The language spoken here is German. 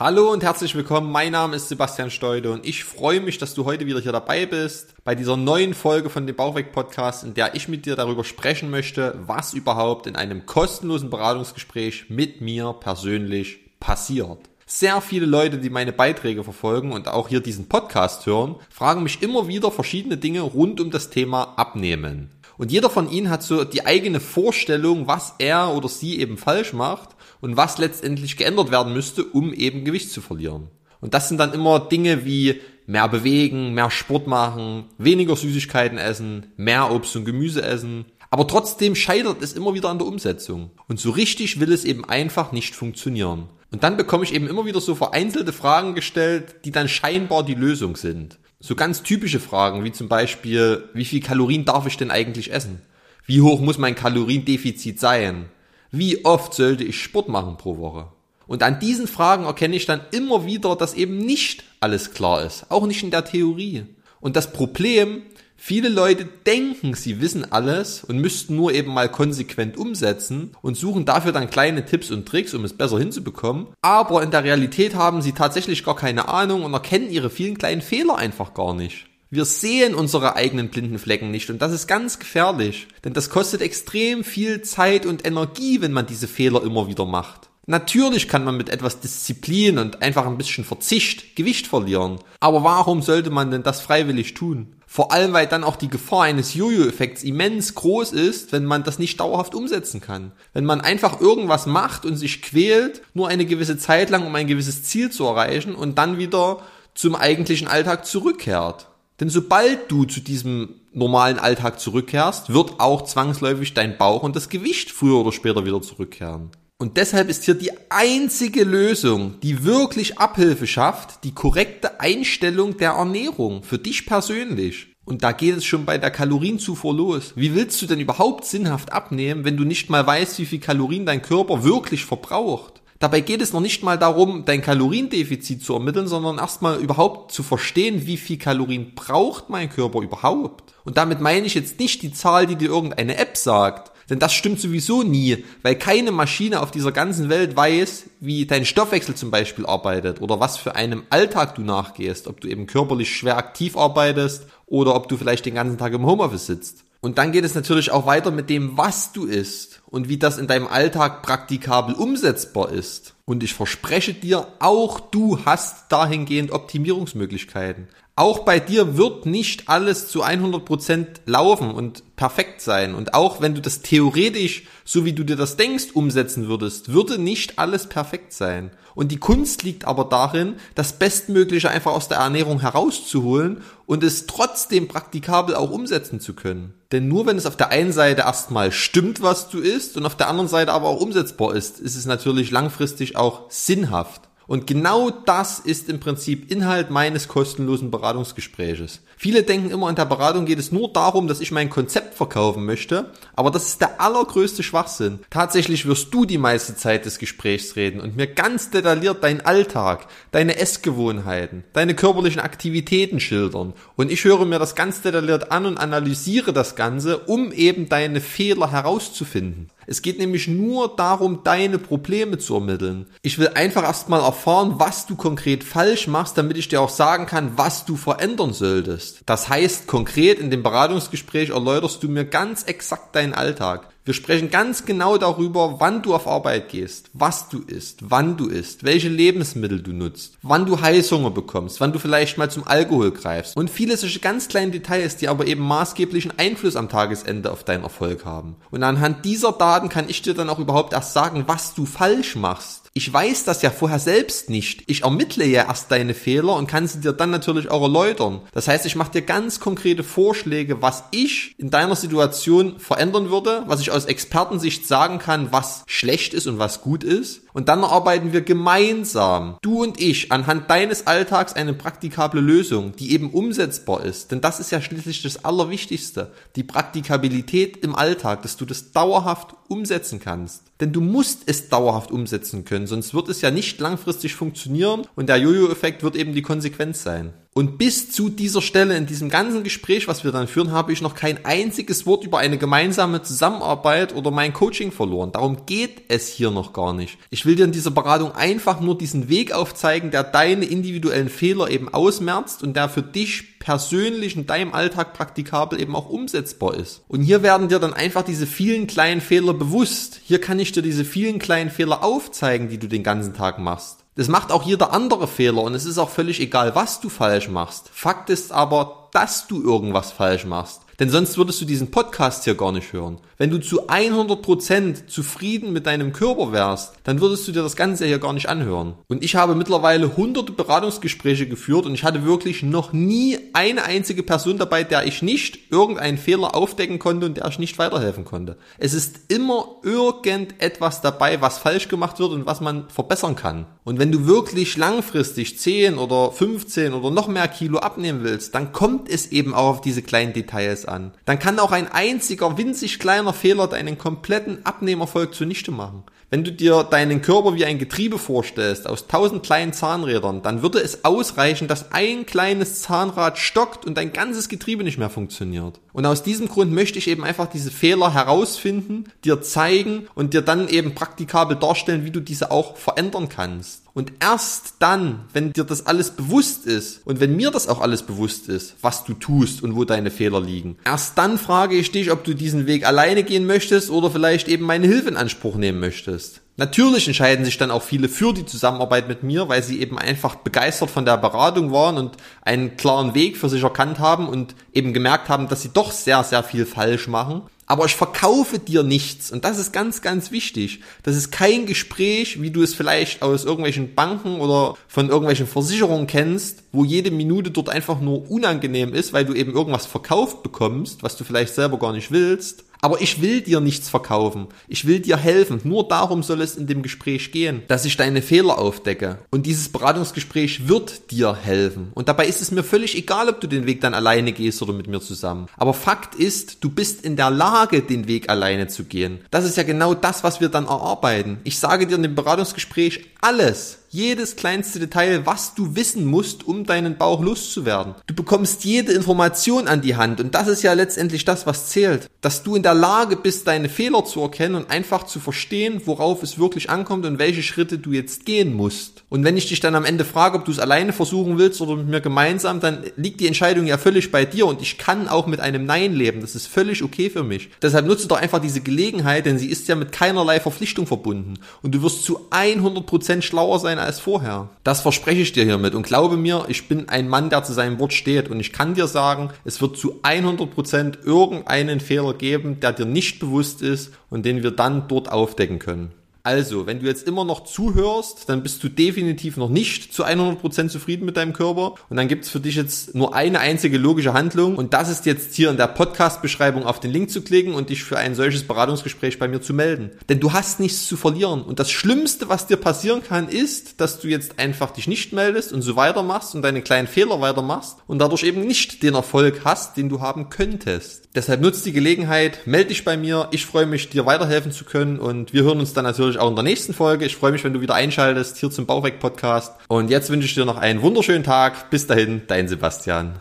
Hallo und herzlich willkommen. Mein Name ist Sebastian Steude und ich freue mich, dass du heute wieder hier dabei bist bei dieser neuen Folge von dem Bauchweg Podcast, in der ich mit dir darüber sprechen möchte, was überhaupt in einem kostenlosen Beratungsgespräch mit mir persönlich passiert. Sehr viele Leute, die meine Beiträge verfolgen und auch hier diesen Podcast hören, fragen mich immer wieder verschiedene Dinge rund um das Thema Abnehmen. Und jeder von ihnen hat so die eigene Vorstellung, was er oder sie eben falsch macht und was letztendlich geändert werden müsste, um eben Gewicht zu verlieren. Und das sind dann immer Dinge wie mehr bewegen, mehr Sport machen, weniger Süßigkeiten essen, mehr Obst und Gemüse essen. Aber trotzdem scheitert es immer wieder an der Umsetzung. Und so richtig will es eben einfach nicht funktionieren. Und dann bekomme ich eben immer wieder so vereinzelte Fragen gestellt, die dann scheinbar die Lösung sind. So ganz typische Fragen, wie zum Beispiel, wie viel Kalorien darf ich denn eigentlich essen? Wie hoch muss mein Kaloriendefizit sein? Wie oft sollte ich Sport machen pro Woche? Und an diesen Fragen erkenne ich dann immer wieder, dass eben nicht alles klar ist, auch nicht in der Theorie. Und das Problem, viele Leute denken, sie wissen alles und müssten nur eben mal konsequent umsetzen und suchen dafür dann kleine Tipps und Tricks, um es besser hinzubekommen. Aber in der Realität haben sie tatsächlich gar keine Ahnung und erkennen ihre vielen kleinen Fehler einfach gar nicht. Wir sehen unsere eigenen blinden Flecken nicht und das ist ganz gefährlich, denn das kostet extrem viel Zeit und Energie, wenn man diese Fehler immer wieder macht. Natürlich kann man mit etwas Disziplin und einfach ein bisschen Verzicht Gewicht verlieren, aber warum sollte man denn das freiwillig tun? Vor allem, weil dann auch die Gefahr eines Jojo-Effekts immens groß ist, wenn man das nicht dauerhaft umsetzen kann. Wenn man einfach irgendwas macht und sich quält, nur eine gewisse Zeit lang, um ein gewisses Ziel zu erreichen und dann wieder zum eigentlichen Alltag zurückkehrt. Denn sobald du zu diesem normalen Alltag zurückkehrst, wird auch zwangsläufig dein Bauch und das Gewicht früher oder später wieder zurückkehren. Und deshalb ist hier die einzige Lösung, die wirklich Abhilfe schafft, die korrekte Einstellung der Ernährung für dich persönlich. Und da geht es schon bei der Kalorienzufuhr los. Wie willst du denn überhaupt sinnhaft abnehmen, wenn du nicht mal weißt, wie viel Kalorien dein Körper wirklich verbraucht? Dabei geht es noch nicht mal darum, dein Kaloriendefizit zu ermitteln, sondern erstmal überhaupt zu verstehen, wie viel Kalorien braucht mein Körper überhaupt. Und damit meine ich jetzt nicht die Zahl, die dir irgendeine App sagt, denn das stimmt sowieso nie, weil keine Maschine auf dieser ganzen Welt weiß, wie dein Stoffwechsel zum Beispiel arbeitet oder was für einem Alltag du nachgehst, ob du eben körperlich schwer aktiv arbeitest oder ob du vielleicht den ganzen Tag im Homeoffice sitzt. Und dann geht es natürlich auch weiter mit dem, was du isst und wie das in deinem Alltag praktikabel umsetzbar ist. Und ich verspreche dir, auch du hast dahingehend Optimierungsmöglichkeiten. Auch bei dir wird nicht alles zu 100% laufen und perfekt sein. Und auch wenn du das theoretisch, so wie du dir das denkst, umsetzen würdest, würde nicht alles perfekt sein. Und die Kunst liegt aber darin, das Bestmögliche einfach aus der Ernährung herauszuholen und es trotzdem praktikabel auch umsetzen zu können. Denn nur wenn es auf der einen Seite erstmal stimmt, was du isst, und auf der anderen Seite aber auch umsetzbar ist, ist es natürlich langfristig auch sinnhaft. Und genau das ist im Prinzip Inhalt meines kostenlosen Beratungsgespräches. Viele denken immer, in der Beratung geht es nur darum, dass ich mein Konzept verkaufen möchte, aber das ist der allergrößte Schwachsinn. Tatsächlich wirst du die meiste Zeit des Gesprächs reden und mir ganz detailliert deinen Alltag, deine Essgewohnheiten, deine körperlichen Aktivitäten schildern. Und ich höre mir das ganz detailliert an und analysiere das Ganze, um eben deine Fehler herauszufinden. Es geht nämlich nur darum, deine Probleme zu ermitteln. Ich will einfach erstmal erfahren, was du konkret falsch machst, damit ich dir auch sagen kann, was du verändern solltest. Das heißt, konkret in dem Beratungsgespräch erläuterst du mir ganz exakt deinen Alltag. Wir sprechen ganz genau darüber, wann du auf Arbeit gehst, was du isst, wann du isst, welche Lebensmittel du nutzt, wann du Heißhunger bekommst, wann du vielleicht mal zum Alkohol greifst und viele solche ganz kleinen Details, die aber eben maßgeblichen Einfluss am Tagesende auf deinen Erfolg haben. Und anhand dieser Daten kann ich dir dann auch überhaupt erst sagen, was du falsch machst. Ich weiß das ja vorher selbst nicht. Ich ermittle ja erst deine Fehler und kann sie dir dann natürlich auch erläutern. Das heißt, ich mache dir ganz konkrete Vorschläge, was ich in deiner Situation verändern würde, was ich aus Expertensicht sagen kann, was schlecht ist und was gut ist. Und dann erarbeiten wir gemeinsam, du und ich, anhand deines Alltags eine praktikable Lösung, die eben umsetzbar ist. Denn das ist ja schließlich das Allerwichtigste. Die Praktikabilität im Alltag, dass du das dauerhaft umsetzen kannst. Denn du musst es dauerhaft umsetzen können, sonst wird es ja nicht langfristig funktionieren und der Jojo-Effekt wird eben die Konsequenz sein. Und bis zu dieser Stelle in diesem ganzen Gespräch, was wir dann führen, habe ich noch kein einziges Wort über eine gemeinsame Zusammenarbeit oder mein Coaching verloren. Darum geht es hier noch gar nicht. Ich will dir in dieser Beratung einfach nur diesen Weg aufzeigen, der deine individuellen Fehler eben ausmerzt und der für dich persönlich in deinem Alltag praktikabel eben auch umsetzbar ist. Und hier werden dir dann einfach diese vielen kleinen Fehler bewusst. Hier kann ich dir diese vielen kleinen Fehler aufzeigen, die du den ganzen Tag machst. Das macht auch jeder andere Fehler und es ist auch völlig egal, was du falsch machst. Fakt ist aber, dass du irgendwas falsch machst. Denn sonst würdest du diesen Podcast hier gar nicht hören. Wenn du zu 100% zufrieden mit deinem Körper wärst, dann würdest du dir das Ganze hier gar nicht anhören. Und ich habe mittlerweile hunderte Beratungsgespräche geführt und ich hatte wirklich noch nie eine einzige Person dabei, der ich nicht irgendeinen Fehler aufdecken konnte und der ich nicht weiterhelfen konnte. Es ist immer irgendetwas dabei, was falsch gemacht wird und was man verbessern kann. Und wenn du wirklich langfristig 10 oder 15 oder noch mehr Kilo abnehmen willst, dann kommt es eben auch auf diese kleinen Details an. Dann kann auch ein einziger winzig kleiner Fehler deinen kompletten Abnehmerfolg zunichte machen. Wenn du dir deinen Körper wie ein Getriebe vorstellst, aus tausend kleinen Zahnrädern, dann würde es ausreichen, dass ein kleines Zahnrad stockt und dein ganzes Getriebe nicht mehr funktioniert. Und aus diesem Grund möchte ich eben einfach diese Fehler herausfinden, dir zeigen und dir dann eben praktikabel darstellen, wie du diese auch verändern kannst. Und erst dann, wenn dir das alles bewusst ist und wenn mir das auch alles bewusst ist, was du tust und wo deine Fehler liegen, erst dann frage ich dich, ob du diesen Weg alleine gehen möchtest oder vielleicht eben meine Hilfe in Anspruch nehmen möchtest. Natürlich entscheiden sich dann auch viele für die Zusammenarbeit mit mir, weil sie eben einfach begeistert von der Beratung waren und einen klaren Weg für sich erkannt haben und eben gemerkt haben, dass sie doch sehr, sehr viel falsch machen aber ich verkaufe dir nichts. Und das ist ganz, ganz wichtig. Das ist kein Gespräch, wie du es vielleicht aus irgendwelchen Banken oder von irgendwelchen Versicherungen kennst, wo jede Minute dort einfach nur unangenehm ist, weil du eben irgendwas verkauft bekommst, was du vielleicht selber gar nicht willst. Aber ich will dir nichts verkaufen. Ich will dir helfen. Nur darum soll es in dem Gespräch gehen, dass ich deine Fehler aufdecke. Und dieses Beratungsgespräch wird dir helfen. Und dabei ist es mir völlig egal, ob du den Weg dann alleine gehst oder mit mir zusammen. Aber Fakt ist, du bist in der Lage, den Weg alleine zu gehen. Das ist ja genau das, was wir dann erarbeiten. Ich sage dir in dem Beratungsgespräch alles jedes kleinste Detail, was du wissen musst, um deinen Bauch loszuwerden. Du bekommst jede Information an die Hand und das ist ja letztendlich das, was zählt. Dass du in der Lage bist, deine Fehler zu erkennen und einfach zu verstehen, worauf es wirklich ankommt und welche Schritte du jetzt gehen musst. Und wenn ich dich dann am Ende frage, ob du es alleine versuchen willst oder mit mir gemeinsam, dann liegt die Entscheidung ja völlig bei dir und ich kann auch mit einem Nein leben. Das ist völlig okay für mich. Deshalb nutze doch einfach diese Gelegenheit, denn sie ist ja mit keinerlei Verpflichtung verbunden und du wirst zu 100% schlauer sein als vorher. Das verspreche ich dir hiermit und glaube mir, ich bin ein Mann, der zu seinem Wort steht und ich kann dir sagen, es wird zu 100% irgendeinen Fehler geben, der dir nicht bewusst ist und den wir dann dort aufdecken können. Also, wenn du jetzt immer noch zuhörst, dann bist du definitiv noch nicht zu 100% zufrieden mit deinem Körper. Und dann gibt's für dich jetzt nur eine einzige logische Handlung. Und das ist jetzt hier in der Podcast-Beschreibung auf den Link zu klicken und dich für ein solches Beratungsgespräch bei mir zu melden. Denn du hast nichts zu verlieren. Und das Schlimmste, was dir passieren kann, ist, dass du jetzt einfach dich nicht meldest und so weitermachst und deine kleinen Fehler weitermachst und dadurch eben nicht den Erfolg hast, den du haben könntest. Deshalb nutzt die Gelegenheit, melde dich bei mir. Ich freue mich, dir weiterhelfen zu können und wir hören uns dann natürlich auch in der nächsten Folge. Ich freue mich, wenn du wieder einschaltest hier zum Bauweg Podcast. Und jetzt wünsche ich dir noch einen wunderschönen Tag. Bis dahin, dein Sebastian.